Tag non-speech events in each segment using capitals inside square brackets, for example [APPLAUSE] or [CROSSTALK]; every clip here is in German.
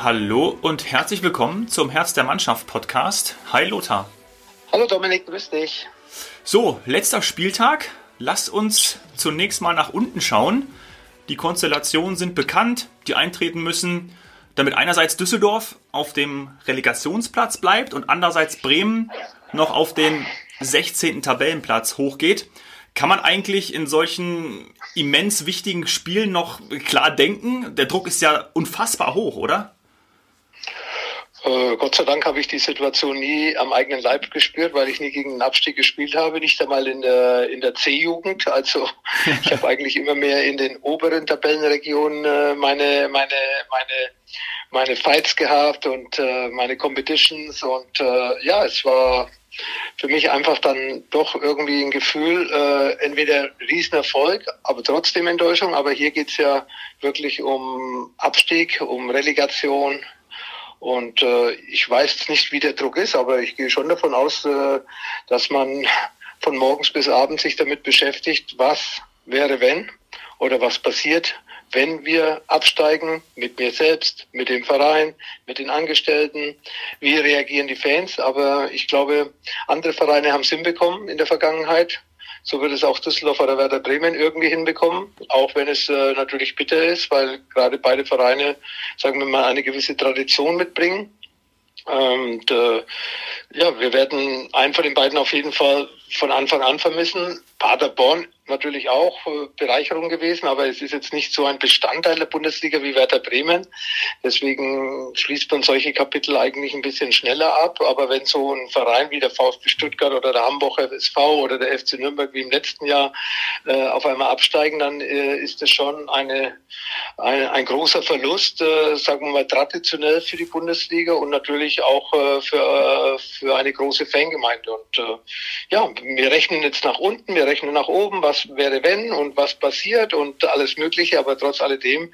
Hallo und herzlich willkommen zum Herz der Mannschaft Podcast. Hi Lothar. Hallo Dominik, grüß dich. So, letzter Spieltag. Lasst uns zunächst mal nach unten schauen. Die Konstellationen sind bekannt, die eintreten müssen, damit einerseits Düsseldorf auf dem Relegationsplatz bleibt und andererseits Bremen noch auf den 16. Tabellenplatz hochgeht. Kann man eigentlich in solchen immens wichtigen Spielen noch klar denken? Der Druck ist ja unfassbar hoch, oder? Äh, Gott sei Dank habe ich die Situation nie am eigenen Leib gespürt, weil ich nie gegen den Abstieg gespielt habe, nicht einmal in der, in der C-Jugend. Also [LAUGHS] ich habe eigentlich immer mehr in den oberen Tabellenregionen äh, meine, meine, meine, meine Fights gehabt und äh, meine Competitions. Und äh, ja, es war für mich einfach dann doch irgendwie ein Gefühl, äh, entweder Riesenerfolg, aber trotzdem Enttäuschung. Aber hier geht's ja wirklich um Abstieg, um Relegation, und äh, ich weiß nicht, wie der Druck ist, aber ich gehe schon davon aus, äh, dass man von morgens bis abends sich damit beschäftigt, was wäre wenn oder was passiert, wenn wir absteigen mit mir selbst, mit dem Verein, mit den Angestellten, wie reagieren die Fans. Aber ich glaube, andere Vereine haben es hinbekommen in der Vergangenheit. So wird es auch Düsseldorf oder Werder Bremen irgendwie hinbekommen, auch wenn es äh, natürlich bitter ist, weil gerade beide Vereine, sagen wir mal, eine gewisse Tradition mitbringen. Und äh, ja, wir werden einen von den beiden auf jeden Fall von Anfang an vermissen. Paderborn natürlich auch äh, Bereicherung gewesen, aber es ist jetzt nicht so ein Bestandteil der Bundesliga wie Werder Bremen. Deswegen schließt man solche Kapitel eigentlich ein bisschen schneller ab. Aber wenn so ein Verein wie der VfB Stuttgart oder der Hamburger SV oder der FC Nürnberg wie im letzten Jahr äh, auf einmal absteigen, dann äh, ist das schon eine, eine, ein großer Verlust, äh, sagen wir mal traditionell für die Bundesliga und natürlich auch äh, für, äh, für eine große Fangemeinde. Und ja, wir rechnen jetzt nach unten, wir rechnen nach oben, was wäre wenn und was passiert und alles Mögliche, aber trotz alledem,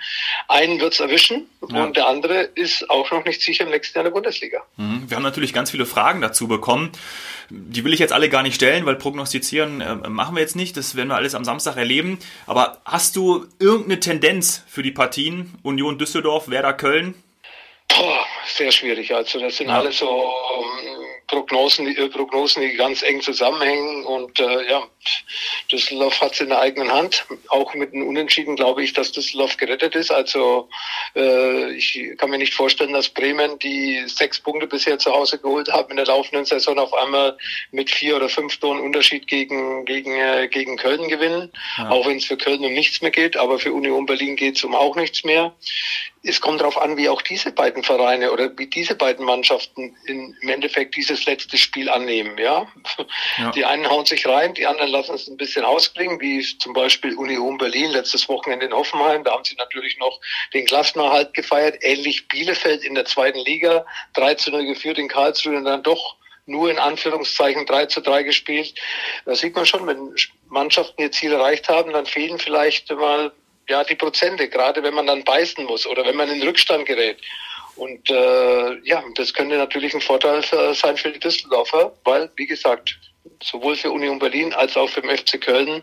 einen wird es erwischen ja. und der andere ist auch noch nicht sicher im nächsten Jahr in der Bundesliga. Mhm. Wir haben natürlich ganz viele Fragen dazu bekommen. Die will ich jetzt alle gar nicht stellen, weil prognostizieren äh, machen wir jetzt nicht. Das werden wir alles am Samstag erleben. Aber hast du irgendeine Tendenz für die Partien Union Düsseldorf, Werder Köln? Boah, sehr schwierig. Also das sind ja. alles so ähm, Prognosen, die, Prognosen, die ganz eng zusammenhängen. Und äh, ja, Düsseldorf hat es in der eigenen Hand. Auch mit einem Unentschieden glaube ich, dass Düsseldorf gerettet ist. Also äh, ich kann mir nicht vorstellen, dass Bremen, die sechs Punkte bisher zu Hause geholt haben in der laufenden Saison, auf einmal mit vier oder fünf Toren Unterschied gegen, gegen, äh, gegen Köln gewinnen. Ja. Auch wenn es für Köln um nichts mehr geht, aber für Union Berlin geht es um auch nichts mehr es kommt darauf an, wie auch diese beiden Vereine oder wie diese beiden Mannschaften in, im Endeffekt dieses letzte Spiel annehmen. Ja? ja? Die einen hauen sich rein, die anderen lassen es ein bisschen ausklingen, wie zum Beispiel Union Berlin letztes Wochenende in Hoffenheim. Da haben sie natürlich noch den Klassenerhalt gefeiert. Ähnlich Bielefeld in der zweiten Liga, 3 zu 0 geführt in Karlsruhe und dann doch nur in Anführungszeichen 3 zu 3 gespielt. Da sieht man schon, wenn Mannschaften ihr Ziel erreicht haben, dann fehlen vielleicht mal ja, die Prozente, gerade wenn man dann beißen muss oder wenn man in Rückstand gerät. Und äh, ja, das könnte natürlich ein Vorteil sein für die Düsseldorfer, weil, wie gesagt, sowohl für Union Berlin als auch für den FC Köln,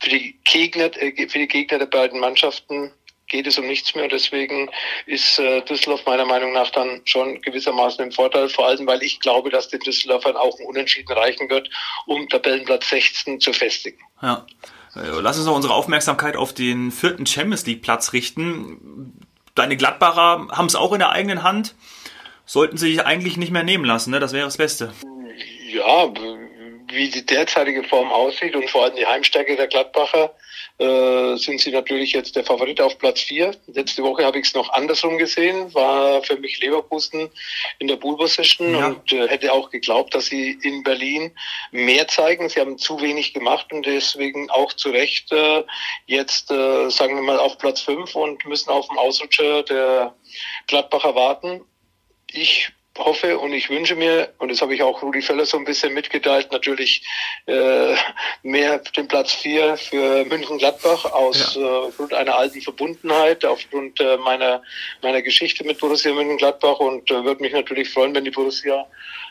für die Gegner, äh, für die Gegner der beiden Mannschaften geht es um nichts mehr. Deswegen ist äh, Düsseldorf meiner Meinung nach dann schon gewissermaßen im Vorteil, vor allem weil ich glaube, dass den Düsseldorfern auch ein Unentschieden reichen wird, um Tabellenplatz 16 zu festigen. Ja. Äh, lass uns noch unsere Aufmerksamkeit auf den vierten Champions League Platz richten. Deine Gladbacher haben es auch in der eigenen Hand. Sollten sie sich eigentlich nicht mehr nehmen lassen, ne? Das wäre das Beste. Ja, wie die derzeitige Form aussieht und vor allem die Heimstärke der Gladbacher, äh, sind sie natürlich jetzt der Favorit auf Platz 4. Letzte Woche habe ich es noch andersrum gesehen, war für mich Leverkusen in der Bull Position ja. und äh, hätte auch geglaubt, dass sie in Berlin mehr zeigen. Sie haben zu wenig gemacht und deswegen auch zu Recht äh, jetzt, äh, sagen wir mal, auf Platz 5 und müssen auf den Ausrutscher der Gladbacher warten. Ich hoffe und ich wünsche mir, und das habe ich auch Rudi Völler so ein bisschen mitgeteilt, natürlich äh, mehr den Platz vier für München-Gladbach aus ja. äh, aufgrund einer alten Verbundenheit, aufgrund äh, meiner, meiner Geschichte mit Borussia München-Gladbach und äh, würde mich natürlich freuen, wenn die Borussia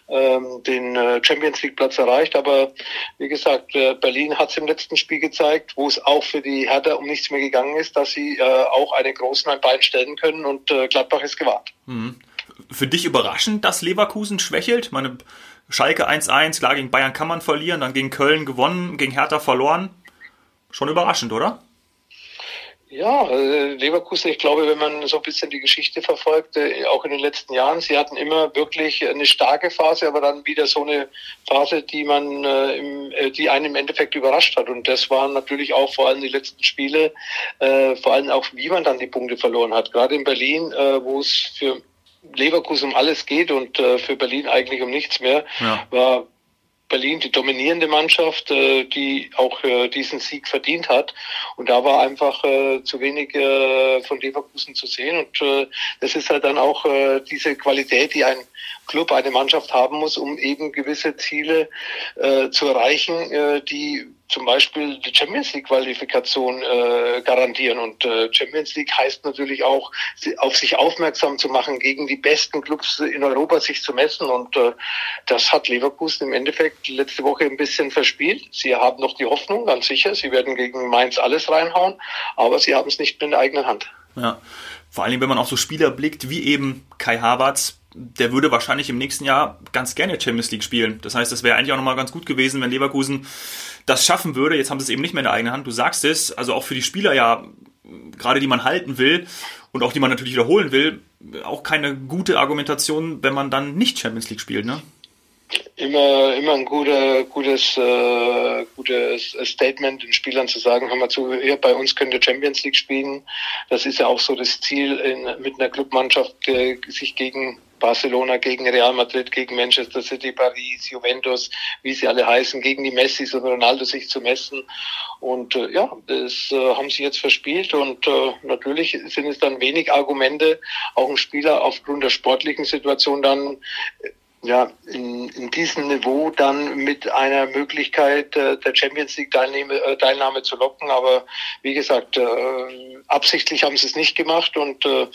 ähm, den äh, Champions League Platz erreicht. Aber wie gesagt, äh, Berlin hat es im letzten Spiel gezeigt, wo es auch für die Hertha um nichts mehr gegangen ist, dass sie äh, auch einen großen ein Bein stellen können und äh, Gladbach ist gewarnt. Mhm für dich überraschend, dass Leverkusen schwächelt? Meine Schalke 1-1, klar, gegen Bayern kann man verlieren, dann gegen Köln gewonnen, gegen Hertha verloren. Schon überraschend, oder? Ja, äh, Leverkusen, ich glaube, wenn man so ein bisschen die Geschichte verfolgt, äh, auch in den letzten Jahren, sie hatten immer wirklich eine starke Phase, aber dann wieder so eine Phase, die man, äh, die einen im Endeffekt überrascht hat. Und das waren natürlich auch vor allem die letzten Spiele, vor allem auch, wie man dann die Punkte verloren hat. Gerade in Berlin, wo es für Leverkusen um alles geht und äh, für Berlin eigentlich um nichts mehr, ja. war Berlin die dominierende Mannschaft, äh, die auch äh, diesen Sieg verdient hat. Und da war einfach äh, zu wenig äh, von Leverkusen zu sehen. Und äh, das ist halt dann auch äh, diese Qualität, die ein Club, eine Mannschaft haben muss, um eben gewisse Ziele äh, zu erreichen, äh, die zum Beispiel die Champions League Qualifikation äh, garantieren. Und äh, Champions League heißt natürlich auch, auf sich aufmerksam zu machen, gegen die besten Clubs in Europa sich zu messen. Und äh, das hat Leverkusen im Endeffekt letzte Woche ein bisschen verspielt. Sie haben noch die Hoffnung, ganz sicher, sie werden gegen Mainz alles reinhauen, aber sie haben es nicht in der eigenen Hand. Ja. Vor allem, wenn man auf so Spieler blickt, wie eben Kai Havertz, der würde wahrscheinlich im nächsten Jahr ganz gerne Champions League spielen. Das heißt, es wäre eigentlich auch nochmal ganz gut gewesen, wenn Leverkusen das schaffen würde. Jetzt haben sie es eben nicht mehr in der eigenen Hand. Du sagst es, also auch für die Spieler ja, gerade die man halten will und auch die man natürlich wiederholen will, auch keine gute Argumentation, wenn man dann nicht Champions League spielt, ne? immer, immer ein guter, gutes, äh, gutes Statement den Spielern zu sagen, hör mal zu, hier bei uns könnt ihr Champions League spielen. Das ist ja auch so das Ziel in, mit einer Clubmannschaft, äh, sich gegen Barcelona, gegen Real Madrid, gegen Manchester City, Paris, Juventus, wie sie alle heißen, gegen die Messis und Ronaldo sich zu messen. Und äh, ja, das äh, haben sie jetzt verspielt und äh, natürlich sind es dann wenig Argumente, auch ein Spieler aufgrund der sportlichen Situation dann ja, in, in diesem Niveau dann mit einer Möglichkeit äh, der Champions League Teilnahme, äh, Teilnahme zu locken. Aber wie gesagt, äh, absichtlich haben sie es nicht gemacht und äh,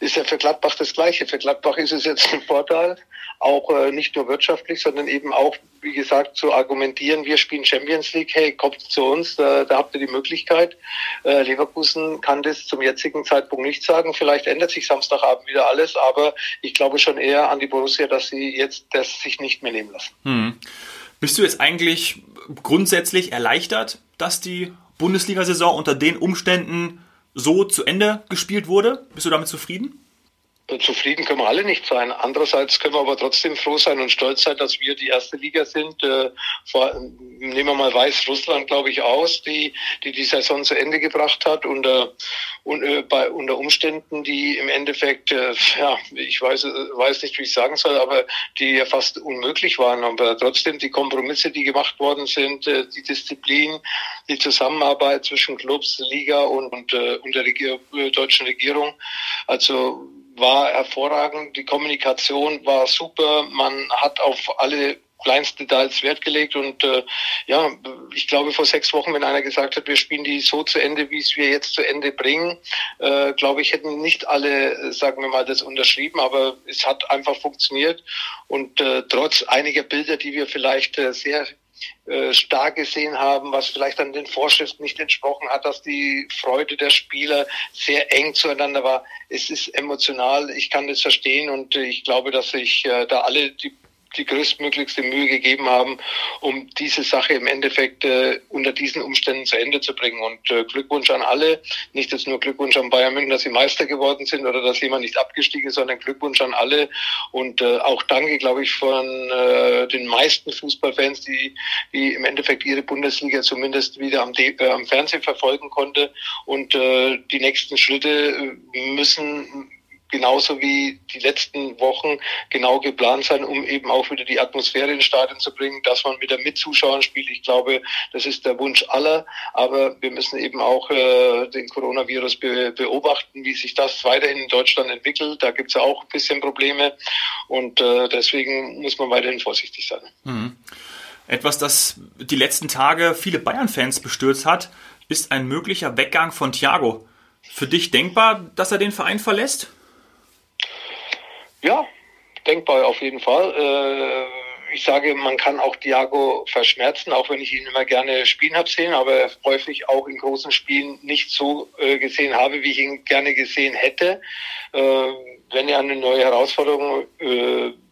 ist ja für Gladbach das Gleiche. Für Gladbach ist es jetzt ein Vorteil, auch äh, nicht nur wirtschaftlich, sondern eben auch, wie gesagt, zu argumentieren, wir spielen Champions League, hey, kommt zu uns, da, da habt ihr die Möglichkeit. Äh, Leverkusen kann das zum jetzigen Zeitpunkt nicht sagen. Vielleicht ändert sich Samstagabend wieder alles, aber ich glaube schon eher an die Borussia, dass sie jetzt das sich nicht mehr nehmen lassen. Hm. Bist du jetzt eigentlich grundsätzlich erleichtert, dass die Bundesliga-Saison unter den Umständen so zu Ende gespielt wurde? Bist du damit zufrieden? Zufrieden können wir alle nicht sein. Andererseits können wir aber trotzdem froh sein und stolz sein, dass wir die erste Liga sind. Äh, vor, nehmen wir mal Weißrussland, glaube ich, aus, die, die die Saison zu Ende gebracht hat unter, un, äh, bei, unter Umständen, die im Endeffekt, äh, ja, ich weiß, weiß nicht, wie ich sagen soll, aber die ja fast unmöglich waren. Aber trotzdem die Kompromisse, die gemacht worden sind, äh, die Disziplin, die Zusammenarbeit zwischen Clubs, Liga und, und, äh, und der Regier deutschen Regierung. Also war hervorragend, die Kommunikation war super, man hat auf alle kleinsten Details Wert gelegt und äh, ja, ich glaube vor sechs Wochen, wenn einer gesagt hat, wir spielen die so zu Ende, wie es wir jetzt zu Ende bringen, äh, glaube ich, hätten nicht alle, sagen wir mal, das unterschrieben, aber es hat einfach funktioniert und äh, trotz einiger Bilder, die wir vielleicht äh, sehr äh, stark gesehen haben, was vielleicht an den Vorschriften nicht entsprochen hat, dass die Freude der Spieler sehr eng zueinander war. Es ist emotional, ich kann das verstehen und ich glaube, dass sich äh, da alle die die größtmöglichste Mühe gegeben haben, um diese Sache im Endeffekt äh, unter diesen Umständen zu Ende zu bringen. Und äh, Glückwunsch an alle, nicht jetzt nur Glückwunsch an Bayern München, dass sie Meister geworden sind oder dass jemand nicht abgestiegen ist, sondern Glückwunsch an alle und äh, auch danke, glaube ich, von äh, den meisten Fußballfans, die, die im Endeffekt ihre Bundesliga zumindest wieder am, äh, am Fernsehen verfolgen konnte. Und äh, die nächsten Schritte äh, müssen genauso wie die letzten Wochen genau geplant sein, um eben auch wieder die Atmosphäre ins Stadion zu bringen, dass man wieder mit Zuschauern spielt. Ich glaube, das ist der Wunsch aller, aber wir müssen eben auch äh, den Coronavirus be beobachten, wie sich das weiterhin in Deutschland entwickelt. Da gibt es ja auch ein bisschen Probleme und äh, deswegen muss man weiterhin vorsichtig sein. Mhm. Etwas, das die letzten Tage viele Bayern-Fans bestürzt hat, ist ein möglicher Weggang von Thiago. Für dich denkbar, dass er den Verein verlässt? Ja, denkbar auf jeden Fall. Äh, ich sage, man kann auch Thiago verschmerzen, auch wenn ich ihn immer gerne spielen habe sehen, aber häufig auch in großen Spielen nicht so äh, gesehen habe, wie ich ihn gerne gesehen hätte. Äh, wenn er eine neue Herausforderung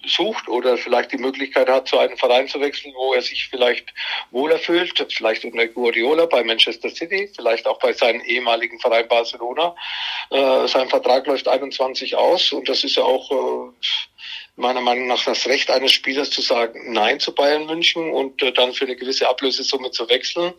sucht oder vielleicht die Möglichkeit hat, zu einem Verein zu wechseln, wo er sich vielleicht wohler fühlt, vielleicht unter Guardiola bei Manchester City, vielleicht auch bei seinem ehemaligen Verein Barcelona. Äh, sein Vertrag läuft 21 aus und das ist ja auch äh, meiner Meinung nach das Recht eines Spielers zu sagen Nein zu Bayern München und äh, dann für eine gewisse Ablösesumme zu wechseln.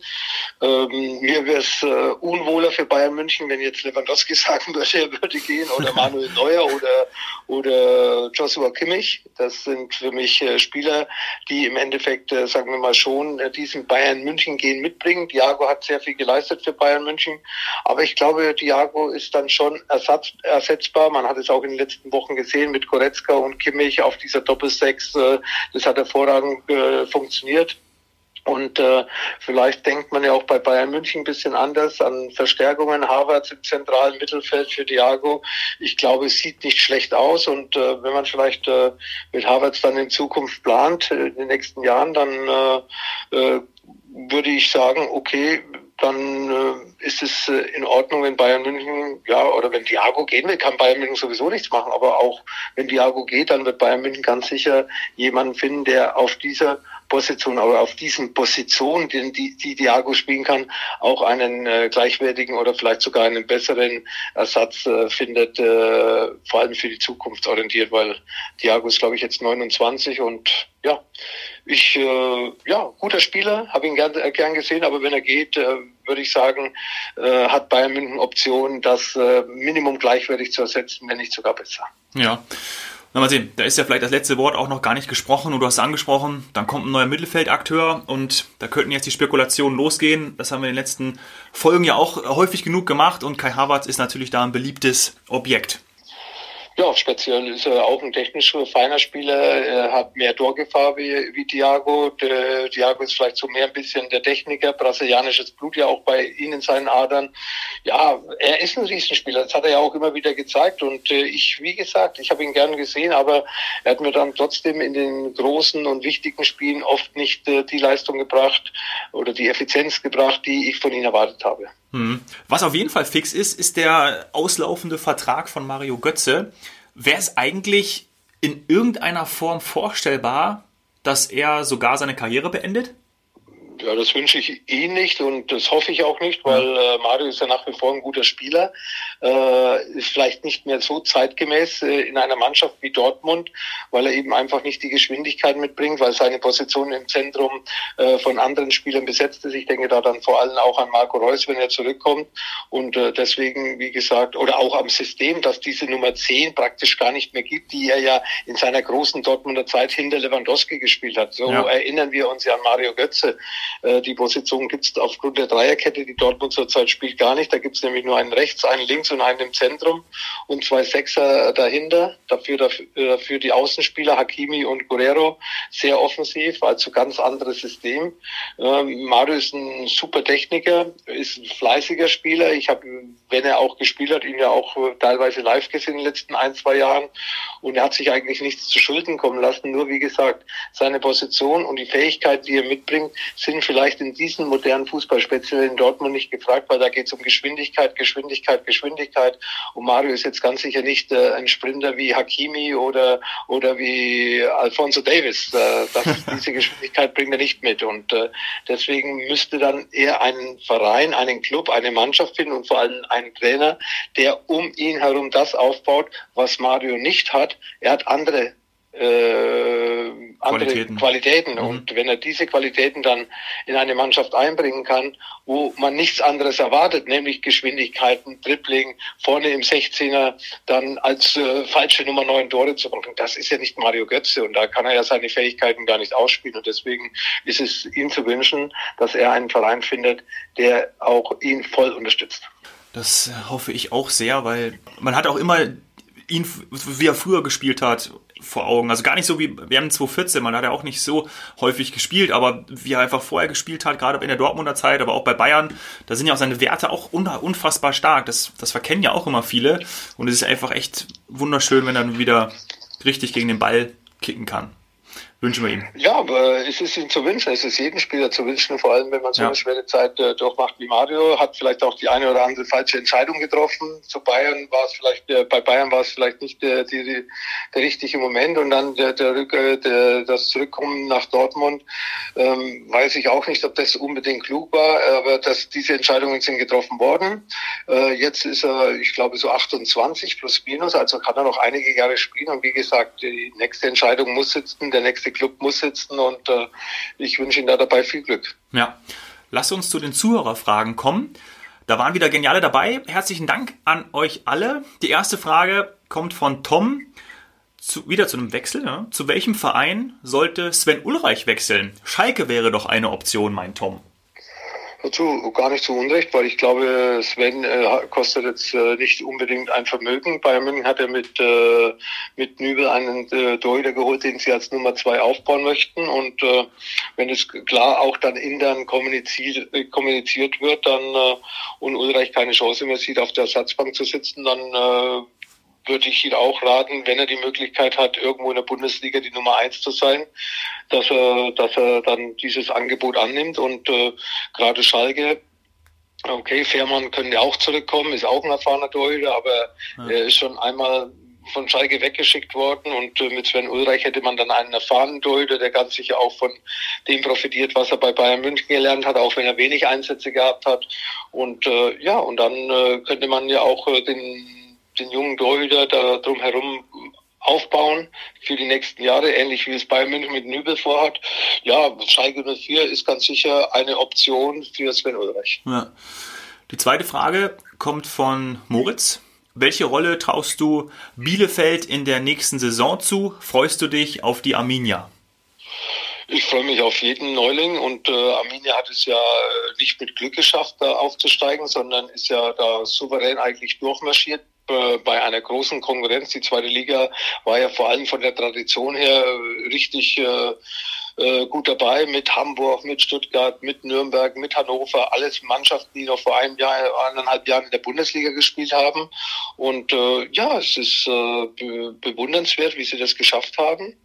Ähm, mir wäre es äh, unwohler für Bayern München, wenn jetzt Lewandowski [LAUGHS] sagen würde, er würde gehen oder [LAUGHS] Manuel Neuer oder, oder Joshua Kimmich. Das sind für mich äh, Spieler, die im Endeffekt, äh, sagen wir mal schon, äh, diesen Bayern München gehen mitbringen. Thiago hat sehr viel geleistet für Bayern München, aber ich glaube, Thiago ist dann schon ersatz, ersetzbar. Man hat es auch in den letzten Wochen gesehen mit Goretzka und Kimmich ich auf dieser Doppelsechs. Das hat hervorragend funktioniert. Und äh, vielleicht denkt man ja auch bei Bayern München ein bisschen anders an Verstärkungen. Harvard im zentralen Mittelfeld für Thiago. Ich glaube, es sieht nicht schlecht aus. Und äh, wenn man vielleicht äh, mit Harvard dann in Zukunft plant, äh, in den nächsten Jahren, dann äh, äh, würde ich sagen, okay, dann äh, ist es äh, in Ordnung, wenn Bayern München, ja, oder wenn Thiago gehen will, kann Bayern München sowieso nichts machen. Aber auch wenn Thiago geht, dann wird Bayern München ganz sicher jemanden finden, der auf dieser Position, aber auf diesen Positionen, die, die, die Thiago spielen kann, auch einen äh, gleichwertigen oder vielleicht sogar einen besseren Ersatz äh, findet, äh, vor allem für die Zukunft orientiert, weil Thiago ist, glaube ich, jetzt 29 und ja, ich, äh, ja, guter Spieler, habe ihn gern, äh, gern gesehen, aber wenn er geht, äh, würde ich sagen, äh, hat Bayern München Option, das äh, Minimum gleichwertig zu ersetzen, wenn nicht sogar besser. Ja. Na mal sehen, da ist ja vielleicht das letzte Wort auch noch gar nicht gesprochen und du hast es angesprochen, dann kommt ein neuer Mittelfeldakteur und da könnten jetzt die Spekulationen losgehen. Das haben wir in den letzten Folgen ja auch häufig genug gemacht und Kai Havertz ist natürlich da ein beliebtes Objekt. Ja, speziell ist er auch ein technisch feiner Spieler. Er hat mehr Torgefahr wie, wie Thiago. Der, Thiago ist vielleicht so mehr ein bisschen der Techniker. Brasilianisches Blut ja auch bei ihm in seinen Adern. Ja, er ist ein Riesenspieler. Das hat er ja auch immer wieder gezeigt. Und äh, ich, wie gesagt, ich habe ihn gern gesehen, aber er hat mir dann trotzdem in den großen und wichtigen Spielen oft nicht äh, die Leistung gebracht oder die Effizienz gebracht, die ich von ihm erwartet habe. Hm. Was auf jeden Fall fix ist, ist der auslaufende Vertrag von Mario Götze. Wäre es eigentlich in irgendeiner Form vorstellbar, dass er sogar seine Karriere beendet? Ja, das wünsche ich Ihnen nicht und das hoffe ich auch nicht, weil äh, Mario ist ja nach wie vor ein guter Spieler, äh, ist vielleicht nicht mehr so zeitgemäß äh, in einer Mannschaft wie Dortmund, weil er eben einfach nicht die Geschwindigkeit mitbringt, weil seine Position im Zentrum äh, von anderen Spielern besetzt ist. Ich denke da dann vor allem auch an Marco Reus, wenn er zurückkommt und äh, deswegen, wie gesagt, oder auch am System, dass diese Nummer 10 praktisch gar nicht mehr gibt, die er ja in seiner großen Dortmunder Zeit hinter Lewandowski gespielt hat. So ja. erinnern wir uns ja an Mario Götze äh, die Position gibt es aufgrund der Dreierkette, die Dortmund zurzeit spielt, gar nicht. Da gibt es nämlich nur einen rechts, einen links und einen im Zentrum und zwei Sechser dahinter. Dafür, dafür, dafür die Außenspieler Hakimi und Guerrero sehr offensiv, also ganz anderes System. Ähm, Mario ist ein super Techniker, ist ein fleißiger Spieler. Ich habe, wenn er auch gespielt hat, ihn ja auch teilweise live gesehen in den letzten ein, zwei Jahren. Und er hat sich eigentlich nichts zu Schulden kommen lassen. Nur wie gesagt, seine Position und die Fähigkeit, die er mitbringt, sind sind vielleicht in diesem modernen Fußball, speziell in Dortmund, nicht gefragt, weil da geht es um Geschwindigkeit, Geschwindigkeit, Geschwindigkeit. Und Mario ist jetzt ganz sicher nicht äh, ein Sprinter wie Hakimi oder, oder wie Alfonso Davis. Äh, das, [LAUGHS] diese Geschwindigkeit bringt er nicht mit. Und äh, deswegen müsste dann eher ein Verein, einen Club, eine Mannschaft finden und vor allem einen Trainer, der um ihn herum das aufbaut, was Mario nicht hat. Er hat andere äh, andere Qualitäten. Qualitäten. Mhm. Und wenn er diese Qualitäten dann in eine Mannschaft einbringen kann, wo man nichts anderes erwartet, nämlich Geschwindigkeiten, Dribbling, vorne im 16er dann als äh, falsche Nummer 9 Tore zu machen, das ist ja nicht Mario Götze und da kann er ja seine Fähigkeiten gar nicht ausspielen. Und deswegen ist es ihm zu wünschen, dass er einen Verein findet, der auch ihn voll unterstützt. Das hoffe ich auch sehr, weil man hat auch immer ihn, wie er früher gespielt hat, vor Augen. Also gar nicht so wie während 2014, man hat ja auch nicht so häufig gespielt, aber wie er einfach vorher gespielt hat, gerade in der Dortmunder Zeit, aber auch bei Bayern, da sind ja auch seine Werte auch unfassbar stark. Das, das verkennen ja auch immer viele. Und es ist einfach echt wunderschön, wenn er dann wieder richtig gegen den Ball kicken kann wünschen wir ihm. Ja, aber es ist ihm zu wünschen, es ist jedem Spieler zu wünschen, vor allem wenn man so ja. eine schwere Zeit äh, durchmacht wie Mario, hat vielleicht auch die eine oder andere falsche Entscheidung getroffen. Zu Bayern war es vielleicht, äh, bei Bayern war es vielleicht nicht der, die, die, der richtige Moment und dann der, der, der, das Zurückkommen nach Dortmund, ähm, weiß ich auch nicht, ob das unbedingt klug war, aber dass diese Entscheidungen sind getroffen worden. Äh, jetzt ist er, ich glaube, so 28 plus minus, also kann er noch einige Jahre spielen und wie gesagt, die nächste Entscheidung muss sitzen, der nächste nächste Club muss sitzen und äh, ich wünsche Ihnen da dabei viel Glück. Ja, lass uns zu den Zuhörerfragen kommen. Da waren wieder Geniale dabei. Herzlichen Dank an euch alle. Die erste Frage kommt von Tom. Zu, wieder zu einem Wechsel. Ja? Zu welchem Verein sollte Sven Ulreich wechseln? Schalke wäre doch eine Option, mein Tom. Dazu gar nicht so unrecht, weil ich glaube, Sven äh, kostet jetzt äh, nicht unbedingt ein Vermögen. Bayern München hat ja mit, äh, mit Nübel einen äh, Torhüter geholt, den sie als Nummer zwei aufbauen möchten. Und äh, wenn es klar auch dann intern kommuniziert, äh, kommuniziert wird, dann äh, und Ulreich keine Chance mehr sieht, auf der Ersatzbank zu sitzen, dann äh, würde ich ihn auch raten, wenn er die Möglichkeit hat, irgendwo in der Bundesliga die Nummer eins zu sein, dass er, dass er dann dieses Angebot annimmt und äh, gerade Schalke Okay, Fährmann können ja auch zurückkommen, ist auch ein erfahrener Torhüter, aber ja. er ist schon einmal von Schalke weggeschickt worden und äh, mit Sven Ulreich hätte man dann einen erfahrenen Torhüter, der ganz sicher auch von dem profitiert, was er bei Bayern München gelernt hat, auch wenn er wenig Einsätze gehabt hat. Und äh, ja, und dann äh, könnte man ja auch äh, den den jungen Torhüter da drumherum aufbauen für die nächsten Jahre, ähnlich wie es Bayern München mit Nübel vorhat. Ja, Schalke 04 ist ganz sicher eine Option für Sven Ulreich. Ja. Die zweite Frage kommt von Moritz. Welche Rolle traust du Bielefeld in der nächsten Saison zu? Freust du dich auf die Arminia? Ich freue mich auf jeden Neuling und äh, Arminia hat es ja äh, nicht mit Glück geschafft, da aufzusteigen, sondern ist ja da souverän eigentlich durchmarschiert äh, bei einer großen Konkurrenz. Die zweite Liga war ja vor allem von der Tradition her richtig äh, äh, gut dabei mit Hamburg, mit Stuttgart, mit Nürnberg, mit Hannover, alles Mannschaften, die noch vor einem Jahr, eineinhalb Jahren in der Bundesliga gespielt haben. Und äh, ja, es ist äh, be bewundernswert, wie sie das geschafft haben.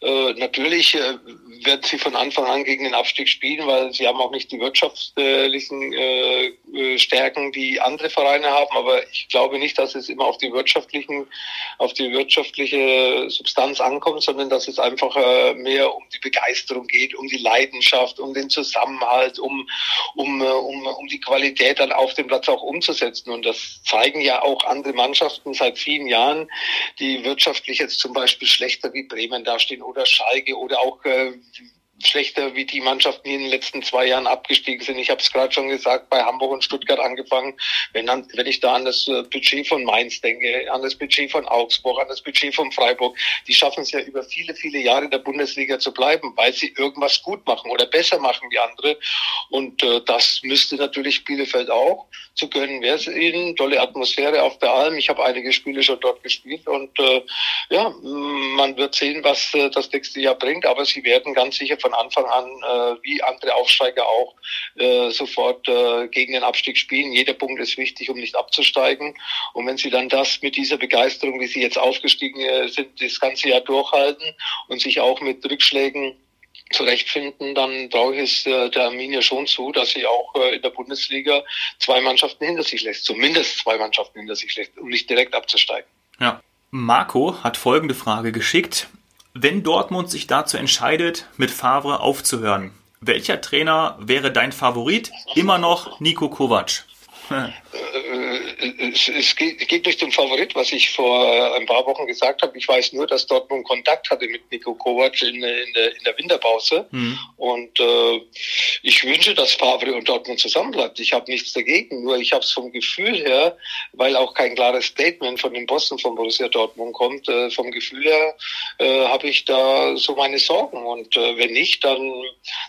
Äh, natürlich äh, werden sie von Anfang an gegen den Abstieg spielen, weil sie haben auch nicht die wirtschaftlichen äh, äh Stärken, die andere Vereine haben. Aber ich glaube nicht, dass es immer auf die wirtschaftlichen, auf die wirtschaftliche Substanz ankommt, sondern dass es einfach äh, mehr um die Begeisterung Begeisterung geht, um die Leidenschaft, um den Zusammenhalt, um, um, äh, um, um die Qualität dann auf dem Platz auch umzusetzen. Und das zeigen ja auch andere Mannschaften seit vielen Jahren, die wirtschaftlich jetzt zum Beispiel schlechter wie Bremen dastehen oder Schalke oder auch äh, schlechter wie die Mannschaften, die in den letzten zwei Jahren abgestiegen sind. Ich habe es gerade schon gesagt, bei Hamburg und Stuttgart angefangen. Wenn, dann, wenn ich da an das äh, Budget von Mainz denke, an das Budget von Augsburg, an das Budget von Freiburg, die schaffen es ja über viele, viele Jahre in der Bundesliga zu bleiben, weil sie irgendwas gut machen oder besser machen wie andere. Und äh, das müsste natürlich Bielefeld auch. Zu gönnen wäre es ihnen. Tolle Atmosphäre auf der Alm. Ich habe einige Spiele schon dort gespielt und äh, ja, man wird sehen, was äh, das nächste Jahr bringt, aber sie werden ganz sicher von Anfang an, äh, wie andere Aufsteiger auch, äh, sofort äh, gegen den Abstieg spielen. Jeder Punkt ist wichtig, um nicht abzusteigen. Und wenn sie dann das mit dieser Begeisterung, wie sie jetzt aufgestiegen äh, sind, das ganze Jahr durchhalten und sich auch mit Rückschlägen zurechtfinden, dann traue ich es äh, der Arminia schon zu, dass sie auch äh, in der Bundesliga zwei Mannschaften hinter sich lässt, zumindest zwei Mannschaften hinter sich lässt, um nicht direkt abzusteigen. Ja. Marco hat folgende Frage geschickt. Wenn Dortmund sich dazu entscheidet, mit Favre aufzuhören, welcher Trainer wäre dein Favorit? Immer noch Nico Kovac. [LAUGHS] Äh, es, es geht, geht durch den Favorit, was ich vor ein paar Wochen gesagt habe. Ich weiß nur, dass Dortmund Kontakt hatte mit Nico Kovac in, in, der, in der Winterpause. Mhm. Und äh, ich wünsche, dass Favre und Dortmund zusammenbleibt. Ich habe nichts dagegen. Nur ich habe es vom Gefühl her, weil auch kein klares Statement von den Bossen von Borussia Dortmund kommt, äh, vom Gefühl her äh, habe ich da so meine Sorgen. Und äh, wenn nicht, dann,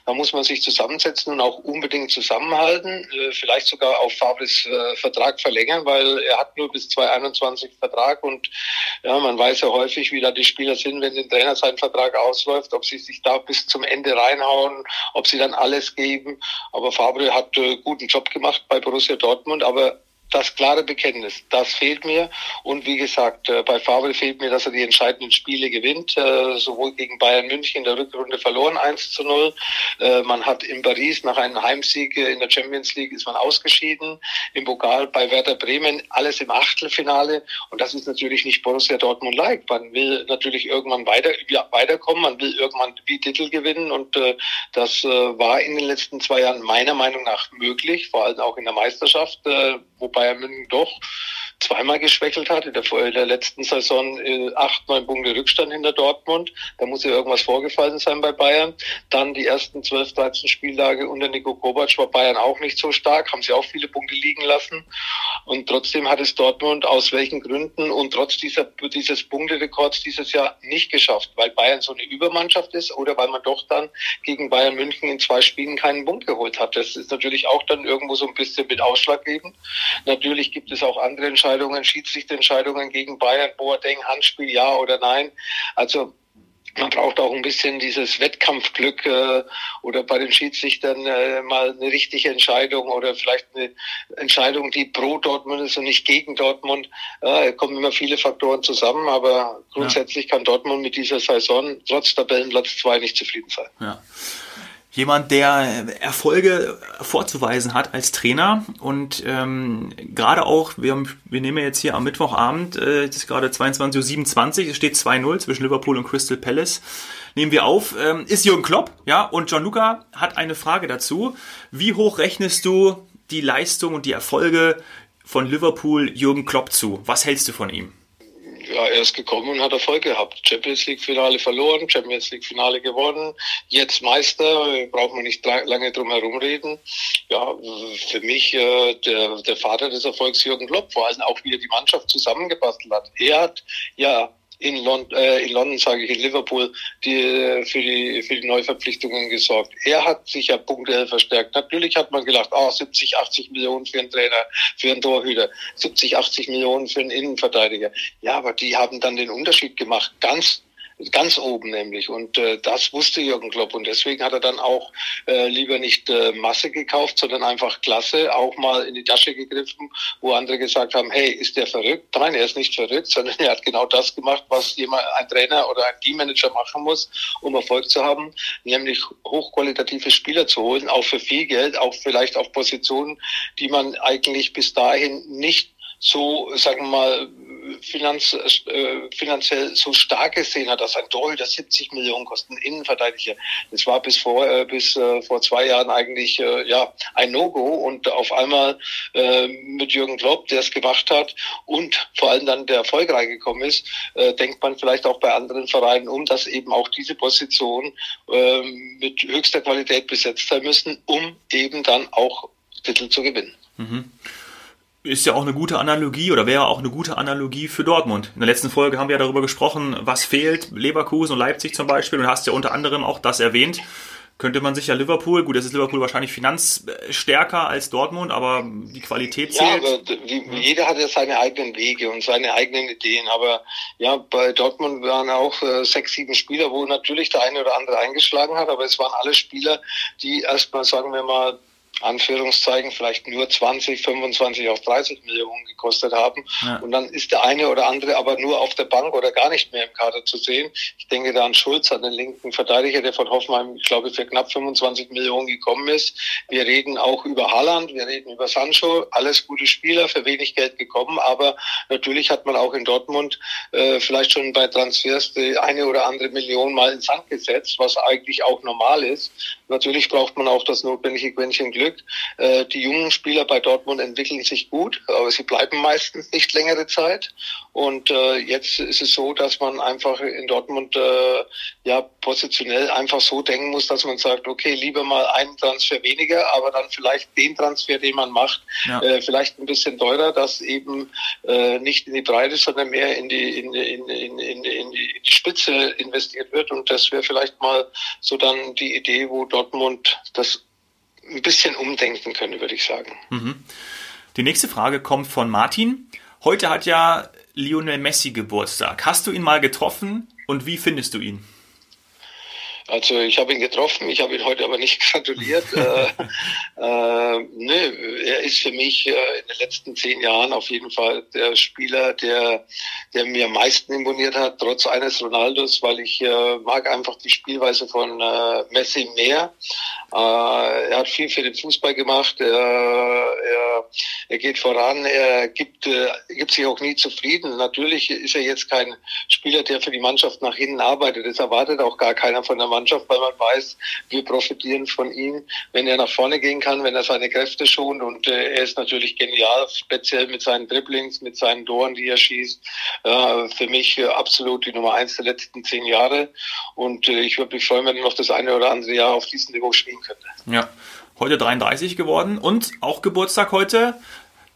dann muss man sich zusammensetzen und auch unbedingt zusammenhalten. Äh, vielleicht sogar auf Favres Vertrag verlängern, weil er hat nur bis 2021 Vertrag und ja, man weiß ja häufig, wie da die Spieler sind, wenn der Trainer sein Vertrag ausläuft, ob sie sich da bis zum Ende reinhauen, ob sie dann alles geben. Aber Fabre hat äh, guten Job gemacht bei Borussia Dortmund, aber das klare Bekenntnis, das fehlt mir. Und wie gesagt, äh, bei Fabel fehlt mir, dass er die entscheidenden Spiele gewinnt, äh, sowohl gegen Bayern München in der Rückrunde verloren, 1 zu 0. Äh, man hat in Paris nach einem Heimsieg in der Champions League ist man ausgeschieden. Im Pokal bei Werder Bremen alles im Achtelfinale. Und das ist natürlich nicht Borussia Dortmund like. Man will natürlich irgendwann weiter, ja, weiterkommen. Man will irgendwann die Titel gewinnen. Und das war in den letzten zwei Jahren meiner Meinung nach möglich, vor allem auch in der Meisterschaft, wobei Bayern München doch zweimal geschwächelt hat. In der, in der letzten Saison äh, acht, neun Punkte Rückstand hinter Dortmund. Da muss ja irgendwas vorgefallen sein bei Bayern. Dann die ersten zwölf, dreizehn Spiellage unter Nico Kovac war Bayern auch nicht so stark, haben sie auch viele Punkte liegen lassen. Und trotzdem hat es Dortmund aus welchen Gründen und trotz dieser, dieses Punkterekords dieses Jahr nicht geschafft, weil Bayern so eine Übermannschaft ist oder weil man doch dann gegen Bayern München in zwei Spielen keinen Punkt geholt hat. Das ist natürlich auch dann irgendwo so ein bisschen mit ausschlaggebend. Natürlich gibt es auch andere Entscheidungen Entscheidungen, Schiedsrichterentscheidungen gegen Bayern, Boateng, Handspiel, ja oder nein. Also man braucht auch ein bisschen dieses Wettkampfglück äh, oder bei den Schiedsrichtern äh, mal eine richtige Entscheidung oder vielleicht eine Entscheidung, die pro Dortmund ist und nicht gegen Dortmund. Äh, kommen immer viele Faktoren zusammen, aber grundsätzlich ja. kann Dortmund mit dieser Saison trotz Tabellenplatz 2 nicht zufrieden sein. Ja jemand, der Erfolge vorzuweisen hat als Trainer und ähm, gerade auch, wir, haben, wir nehmen jetzt hier am Mittwochabend, äh, es ist gerade 22.27 Uhr, es steht 2-0 zwischen Liverpool und Crystal Palace, nehmen wir auf, ähm, ist Jürgen Klopp, ja, und Gianluca hat eine Frage dazu. Wie hoch rechnest du die Leistung und die Erfolge von Liverpool Jürgen Klopp zu? Was hältst du von ihm? Ja, er ist gekommen und hat Erfolg gehabt. Champions League Finale verloren, Champions League Finale gewonnen, jetzt Meister, braucht man nicht lange drum herum reden. Ja, für mich äh, der, der Vater des Erfolgs Jürgen Klopp, vor allem auch wie er die Mannschaft zusammengebastelt hat. Er hat ja in, Lond äh, in London, sage ich, in Liverpool, die äh, für die für die Neuverpflichtungen gesorgt. Er hat sich ja punktuell verstärkt. Natürlich hat man gedacht, oh, 70, 80 Millionen für einen Trainer, für einen Torhüter, 70, 80 Millionen für einen Innenverteidiger. Ja, aber die haben dann den Unterschied gemacht. Ganz Ganz oben nämlich. Und äh, das wusste Jürgen Klopp. Und deswegen hat er dann auch äh, lieber nicht äh, Masse gekauft, sondern einfach Klasse, auch mal in die Tasche gegriffen, wo andere gesagt haben, hey, ist der verrückt? Nein, er ist nicht verrückt, sondern er hat genau das gemacht, was jemand, ein Trainer oder ein Teammanager machen muss, um Erfolg zu haben, nämlich hochqualitative Spieler zu holen, auch für viel Geld, auch vielleicht auf Positionen, die man eigentlich bis dahin nicht so, sagen wir mal, finanz, äh, finanziell so stark gesehen hat, dass ein Torhüter 70 Millionen kosten, Innenverteidiger. Das war bis vor äh, bis äh, vor zwei Jahren eigentlich äh, ja ein No-Go und auf einmal äh, mit Jürgen Klopp, der es gemacht hat und vor allem dann der erfolgreich gekommen ist, äh, denkt man vielleicht auch bei anderen Vereinen um, dass eben auch diese Position äh, mit höchster Qualität besetzt sein müssen, um eben dann auch Titel zu gewinnen. Mhm ist ja auch eine gute Analogie oder wäre auch eine gute Analogie für Dortmund. In der letzten Folge haben wir ja darüber gesprochen, was fehlt, Leverkusen und Leipzig zum Beispiel, und du hast ja unter anderem auch das erwähnt. Könnte man sich ja Liverpool, gut, das ist Liverpool wahrscheinlich finanzstärker als Dortmund, aber die Qualität zählt. Ja, aber wie, jeder hat ja seine eigenen Wege und seine eigenen Ideen. Aber ja, bei Dortmund waren auch äh, sechs, sieben Spieler, wo natürlich der eine oder andere eingeschlagen hat, aber es waren alle Spieler, die erstmal, sagen wir mal, Anführungszeichen vielleicht nur 20, 25 auf 30 Millionen gekostet haben. Ja. Und dann ist der eine oder andere aber nur auf der Bank oder gar nicht mehr im Kader zu sehen. Ich denke da an Schulz, an den linken Verteidiger, der von Hoffenheim, ich glaube, für knapp 25 Millionen gekommen ist. Wir reden auch über Haaland, wir reden über Sancho, alles gute Spieler, für wenig Geld gekommen. Aber natürlich hat man auch in Dortmund äh, vielleicht schon bei Transfers die eine oder andere Million mal ins Sand gesetzt, was eigentlich auch normal ist. Natürlich braucht man auch das notwendige Quäntchen Glück. Äh, die jungen Spieler bei Dortmund entwickeln sich gut, aber sie bleiben meistens nicht längere Zeit. Und äh, jetzt ist es so, dass man einfach in Dortmund äh, ja positionell einfach so denken muss, dass man sagt, okay, lieber mal einen Transfer weniger, aber dann vielleicht den Transfer, den man macht, ja. äh, vielleicht ein bisschen teurer, dass eben äh, nicht in die Breite, sondern mehr in die in, in, in, in, in die Spitze investiert wird. Und das wäre vielleicht mal so dann die Idee, wo Dortmund das ein bisschen umdenken könnte, würde ich sagen. Mhm. Die nächste Frage kommt von Martin. Heute hat ja Lionel Messi Geburtstag. Hast du ihn mal getroffen und wie findest du ihn? Also ich habe ihn getroffen, ich habe ihn heute aber nicht [LAUGHS] gratuliert. äh, äh, nö, er ist für mich äh, in den letzten zehn Jahren auf jeden Fall der Spieler, der, der mir am meisten imponiert hat, trotz eines Ronaldos, weil ich äh, mag einfach die Spielweise von äh, Messi mehr. Äh, er hat viel für den Fußball gemacht, er, er, er geht voran, er gibt, äh, gibt sich auch nie zufrieden. Natürlich ist er jetzt kein Spieler, der für die Mannschaft nach hinten arbeitet. Das erwartet auch gar keiner von der Mannschaft. Mannschaft, weil man weiß, wir profitieren von ihm, wenn er nach vorne gehen kann, wenn er seine Kräfte schont. Und äh, er ist natürlich genial, speziell mit seinen Dribblings, mit seinen Toren, die er schießt. Äh, für mich äh, absolut die Nummer eins der letzten zehn Jahre. Und äh, ich würde mich freuen, wenn er noch das eine oder andere Jahr auf diesem Niveau spielen könnte. Ja, heute 33 geworden und auch Geburtstag heute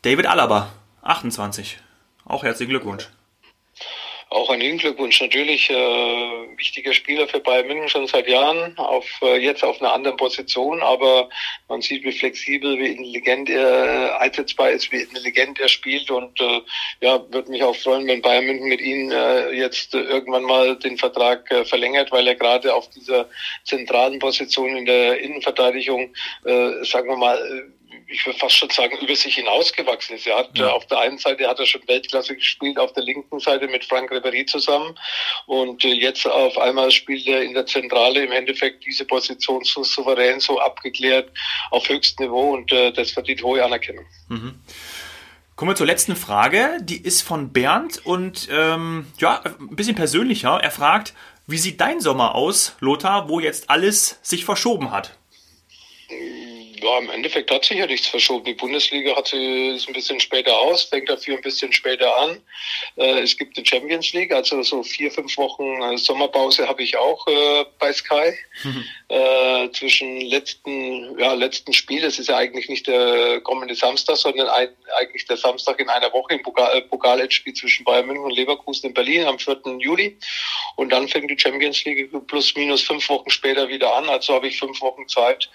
David Alaba, 28. Auch herzlichen Glückwunsch. Auch ein ihn Glückwunsch natürlich. Äh, wichtiger Spieler für Bayern München schon seit Jahren, auf, äh, jetzt auf einer anderen Position, aber man sieht, wie flexibel, wie intelligent er äh, einsetzbar ist, wie intelligent er spielt und äh, ja, würde mich auch freuen, wenn Bayern München mit ihm äh, jetzt irgendwann mal den Vertrag äh, verlängert, weil er gerade auf dieser zentralen Position in der Innenverteidigung, äh, sagen wir mal, ich würde fast schon sagen, über sich hinausgewachsen ist. Er hat ja. auf der einen Seite hat er schon Weltklasse gespielt, auf der linken Seite mit Frank Ribéry zusammen und äh, jetzt auf einmal spielt er in der Zentrale im Endeffekt diese Position so souverän, so abgeklärt auf höchstem Niveau und äh, das verdient hohe Anerkennung. Mhm. Kommen wir zur letzten Frage. Die ist von Bernd und ähm, ja, ein bisschen persönlicher. Er fragt, wie sieht dein Sommer aus, Lothar, wo jetzt alles sich verschoben hat? Ja, im Endeffekt hat sich ja nichts verschoben. Die Bundesliga hat sie, ist ein bisschen später aus, fängt dafür ein bisschen später an. Äh, es gibt die Champions League, also so vier, fünf Wochen äh, Sommerpause habe ich auch äh, bei Sky. Mhm. Zwischen letzten, ja, letzten Spiel, das ist ja eigentlich nicht der kommende Samstag, sondern eigentlich der Samstag in einer Woche im Pokal, Pokal-Endspiel zwischen Bayern München und Leverkusen in Berlin am 4. Juli. Und dann fängt die Champions League plus minus fünf Wochen später wieder an. Also habe ich fünf Wochen Zeit,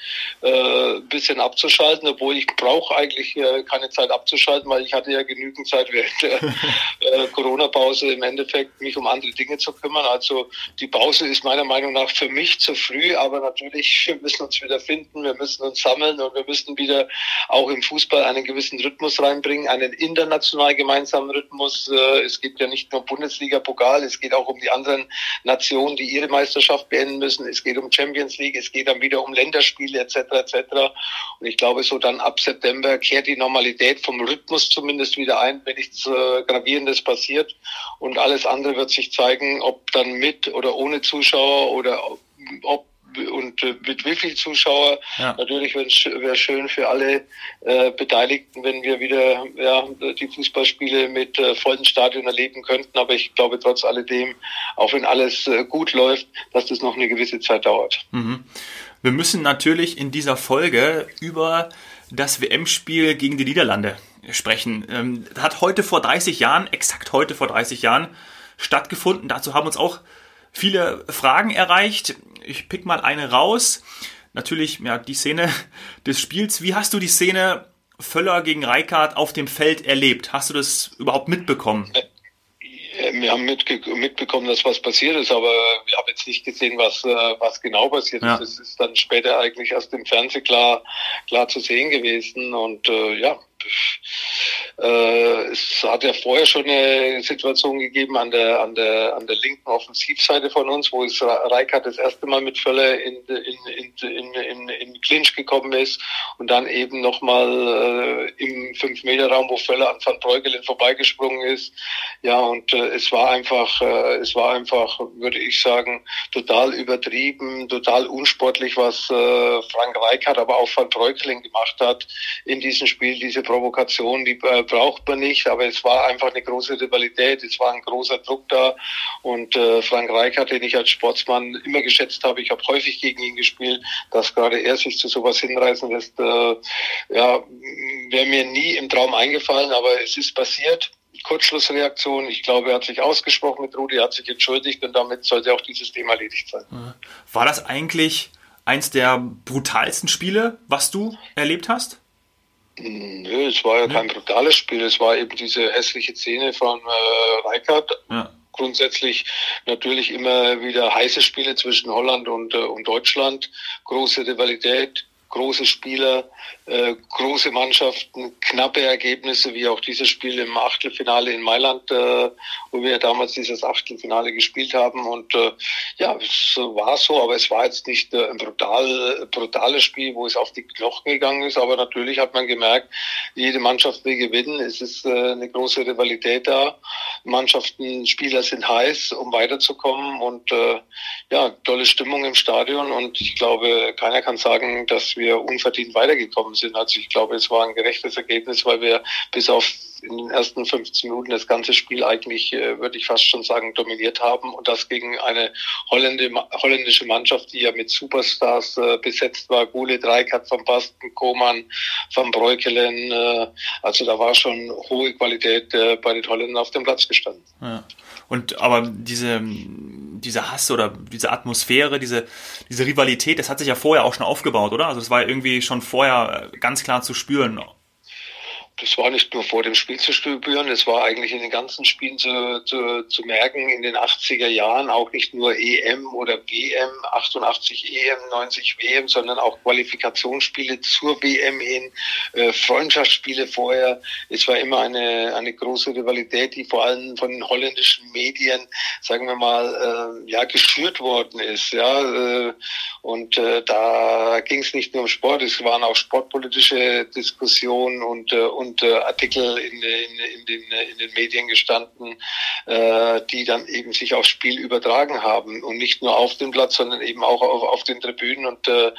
äh, bisschen abzuschalten, obwohl ich brauche eigentlich äh, keine Zeit abzuschalten, weil ich hatte ja genügend Zeit während der [LAUGHS] äh, Corona-Pause im Endeffekt mich um andere Dinge zu kümmern. Also die Pause ist meiner Meinung nach für mich zu früh, aber natürlich wir müssen uns wieder finden, wir müssen uns sammeln und wir müssen wieder auch im Fußball einen gewissen Rhythmus reinbringen, einen international gemeinsamen Rhythmus. Äh, es geht ja nicht nur Bundesliga-Pokal, es geht auch um die anderen Nationen, die ihre Meisterschaft beenden müssen. Es geht um Champions League, es geht dann wieder um Länderspiele etc. etc. Und ich glaube, so dann ab September kehrt die Normalität vom Rhythmus zumindest wieder ein, wenn nichts äh, Gravierendes passiert. Und alles andere wird sich zeigen, ob dann mit oder ohne Zuschauer oder ob und äh, mit wie viel Zuschauer. Ja. Natürlich wäre es schön für alle äh, Beteiligten, wenn wir wieder ja, die Fußballspiele mit äh, vollen Stadion erleben könnten. Aber ich glaube trotz alledem, auch wenn alles äh, gut läuft, dass das noch eine gewisse Zeit dauert. Mhm. Wir müssen natürlich in dieser Folge über das WM-Spiel gegen die Niederlande sprechen. Ähm, hat heute vor 30 Jahren, exakt heute vor 30 Jahren, stattgefunden. Dazu haben uns auch viele Fragen erreicht. Ich pick mal eine raus. Natürlich, ja, die Szene [LAUGHS] des Spiels. Wie hast du die Szene Völler gegen Reikart auf dem Feld erlebt? Hast du das überhaupt mitbekommen? Wir haben mitbekommen, dass was passiert ist, aber wir haben jetzt nicht gesehen, was, äh, was genau passiert ja. ist. Es ist dann später eigentlich erst im Fernsehen klar, klar zu sehen gewesen. Und äh, ja, äh, es hat ja vorher schon eine Situation gegeben an der, an der, an der linken Offensivseite von uns, wo es Reikert das erste Mal mit Völler in, in, in, in, in Clinch gekommen ist und dann eben nochmal äh, im 5-Meter-Raum, wo Völler an Van Breukelen vorbeigesprungen ist. Ja, und äh, es war einfach, äh, es war einfach, würde ich sagen, total übertrieben, total unsportlich, was äh, Frank Reikert, aber auch Van Breukelen gemacht hat in diesem Spiel, diese Provokation, die äh, braucht man nicht, aber es war einfach eine große Rivalität, es war ein großer Druck da und äh, Frank Reichardt, den ich als Sportsmann immer geschätzt habe, ich habe häufig gegen ihn gespielt, dass gerade er sich zu sowas hinreißen lässt, äh, ja, wäre mir nie im Traum eingefallen, aber es ist passiert. Kurzschlussreaktion. Ich glaube, er hat sich ausgesprochen mit Rudi, er hat sich entschuldigt und damit sollte auch dieses Thema erledigt sein. War das eigentlich eins der brutalsten Spiele, was du erlebt hast? Nö, es war ja kein brutales Spiel. Es war eben diese hässliche Szene von äh, Reikert. Ja. Grundsätzlich natürlich immer wieder heiße Spiele zwischen Holland und, äh, und Deutschland. Große Rivalität große Spieler, äh, große Mannschaften, knappe Ergebnisse, wie auch dieses Spiel im Achtelfinale in Mailand, äh, wo wir damals dieses Achtelfinale gespielt haben. Und äh, ja, es war so, aber es war jetzt nicht äh, ein brutal, brutales Spiel, wo es auf die Knochen gegangen ist. Aber natürlich hat man gemerkt, jede Mannschaft will gewinnen. Es ist äh, eine große Rivalität da. Mannschaften, Spieler sind heiß, um weiterzukommen. Und äh, ja, tolle Stimmung im Stadion. Und ich glaube, keiner kann sagen, dass wir unverdient weitergekommen sind. Also ich glaube, es war ein gerechtes Ergebnis, weil wir bis auf in den ersten 15 Minuten das ganze Spiel eigentlich, äh, würde ich fast schon sagen, dominiert haben und das gegen eine holländische Mannschaft, die ja mit Superstars äh, besetzt war, Gule, Dreikert, Van Basten, Koman, Van Breukelen, äh, also da war schon hohe Qualität bei den Holländern auf dem Platz gestanden. Ja. Und aber diese, diese Hass oder diese Atmosphäre, diese, diese Rivalität, das hat sich ja vorher auch schon aufgebaut, oder? Also es war irgendwie schon vorher ganz klar zu spüren, das war nicht nur vor dem Spiel zu spüren, es war eigentlich in den ganzen Spielen zu, zu, zu merken, in den 80er Jahren, auch nicht nur EM oder WM, 88 EM, 90 WM, sondern auch Qualifikationsspiele zur WM hin, äh, Freundschaftsspiele vorher. Es war immer eine, eine große Rivalität, die vor allem von den holländischen Medien, sagen wir mal, äh, ja, geschürt worden ist. Ja, äh, und äh, da ging es nicht nur um Sport, es waren auch sportpolitische Diskussionen und, äh, und und äh, Artikel in, in, in, den, in den Medien gestanden, äh, die dann eben sich aufs Spiel übertragen haben und nicht nur auf dem Platz, sondern eben auch auf, auf den Tribünen. Und äh,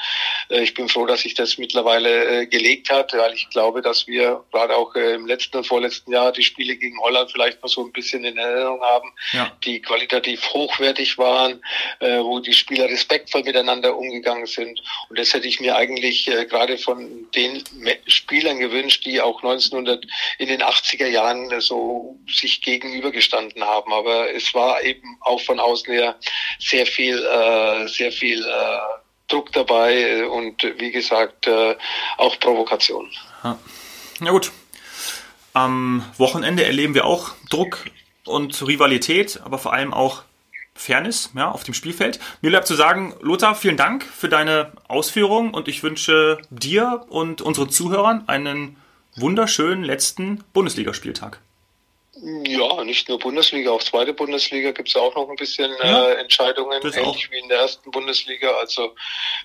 ich bin froh, dass sich das mittlerweile äh, gelegt hat, weil ich glaube, dass wir gerade auch äh, im letzten und vorletzten Jahr die Spiele gegen Holland vielleicht noch so ein bisschen in Erinnerung haben, ja. die qualitativ hochwertig waren, äh, wo die Spieler respektvoll miteinander umgegangen sind. Und das hätte ich mir eigentlich äh, gerade von den Spielern gewünscht, die auch 19 1900 in den 80er Jahren so sich gegenübergestanden haben. Aber es war eben auch von außen her sehr viel, äh, sehr viel äh, Druck dabei und wie gesagt äh, auch Provokation. Ja. Na gut. Am Wochenende erleben wir auch Druck und Rivalität, aber vor allem auch Fairness ja, auf dem Spielfeld. Mir bleibt zu sagen, Lothar, vielen Dank für deine Ausführungen und ich wünsche dir und unseren Zuhörern einen wunderschönen letzten Bundesligaspieltag. Ja, nicht nur Bundesliga, auch zweite Bundesliga gibt es auch noch ein bisschen ja, äh, Entscheidungen, ähnlich auch. wie in der ersten Bundesliga. Also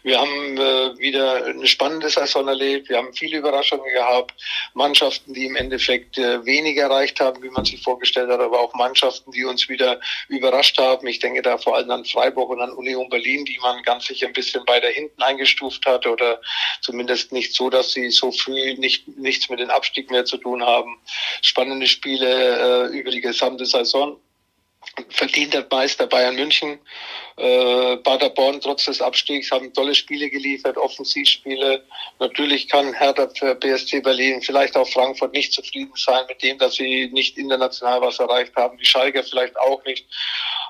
wir haben äh, wieder eine spannende Saison erlebt, wir haben viele Überraschungen gehabt, Mannschaften, die im Endeffekt äh, weniger erreicht haben, wie man sich vorgestellt hat, aber auch Mannschaften, die uns wieder überrascht haben. Ich denke da vor allem an Freiburg und an Union Berlin, die man ganz sicher ein bisschen weiter hinten eingestuft hat oder zumindest nicht so, dass sie so früh nicht, nichts mit dem Abstieg mehr zu tun haben. Spannende Spiele äh, über die gesamte Saison. Verdienter Meister Bayern München. Äh, Paderborn trotz des Abstiegs haben tolle Spiele geliefert, Offensivspiele. Natürlich kann Hertha für BSC Berlin, vielleicht auch Frankfurt nicht zufrieden sein mit dem, dass sie nicht international was erreicht haben. Die Schalker vielleicht auch nicht.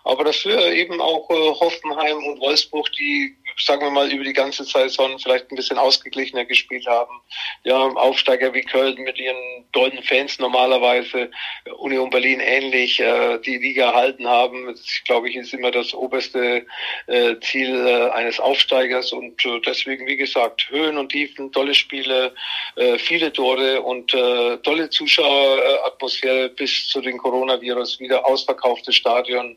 Aber dafür eben auch äh, Hoffenheim und Wolfsburg, die sagen wir mal, über die ganze Saison vielleicht ein bisschen ausgeglichener gespielt haben. Ja, Aufsteiger wie Köln mit ihren tollen Fans normalerweise, Union Berlin ähnlich, äh, die Liga erhalten haben. Das, glaube ich, ist immer das oberste äh, Ziel äh, eines Aufsteigers und deswegen, wie gesagt, Höhen und Tiefen, tolle Spiele, viele Tore und tolle Zuschaueratmosphäre bis zu den Coronavirus, wieder ausverkauftes Stadion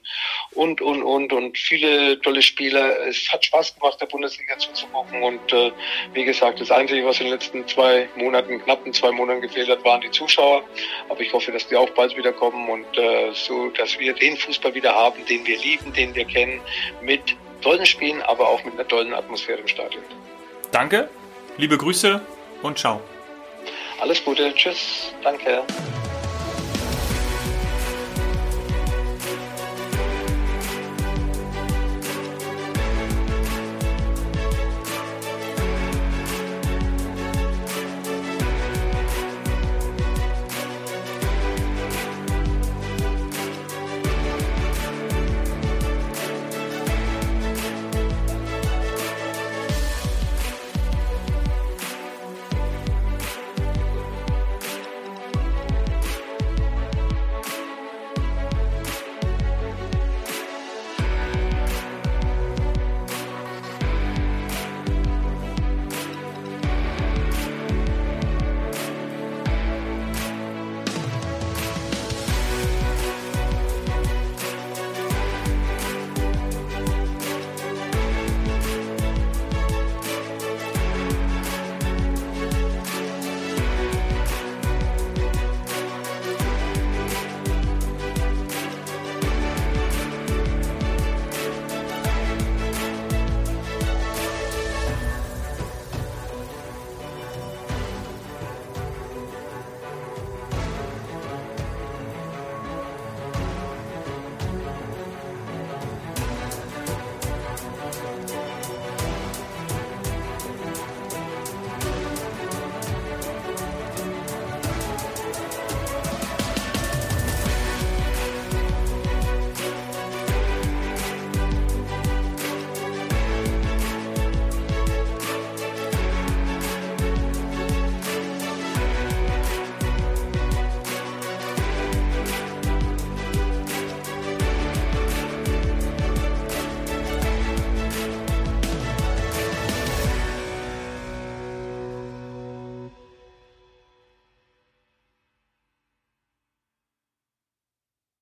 und, und, und, und viele tolle Spiele. Es hat Spaß gemacht, der Bundesliga zuzugucken und äh, wie gesagt, das Einzige, was in den letzten zwei Monaten, knappen zwei Monaten gefehlt hat, waren die Zuschauer. Aber ich hoffe, dass die auch bald wieder kommen und äh, so, dass wir den Fußball wieder haben, den wir lieben, den wir kennen, mit tollen Spielen, aber auch mit einer tollen Atmosphäre im Stadion. Danke, liebe Grüße und ciao. Alles Gute, tschüss, danke.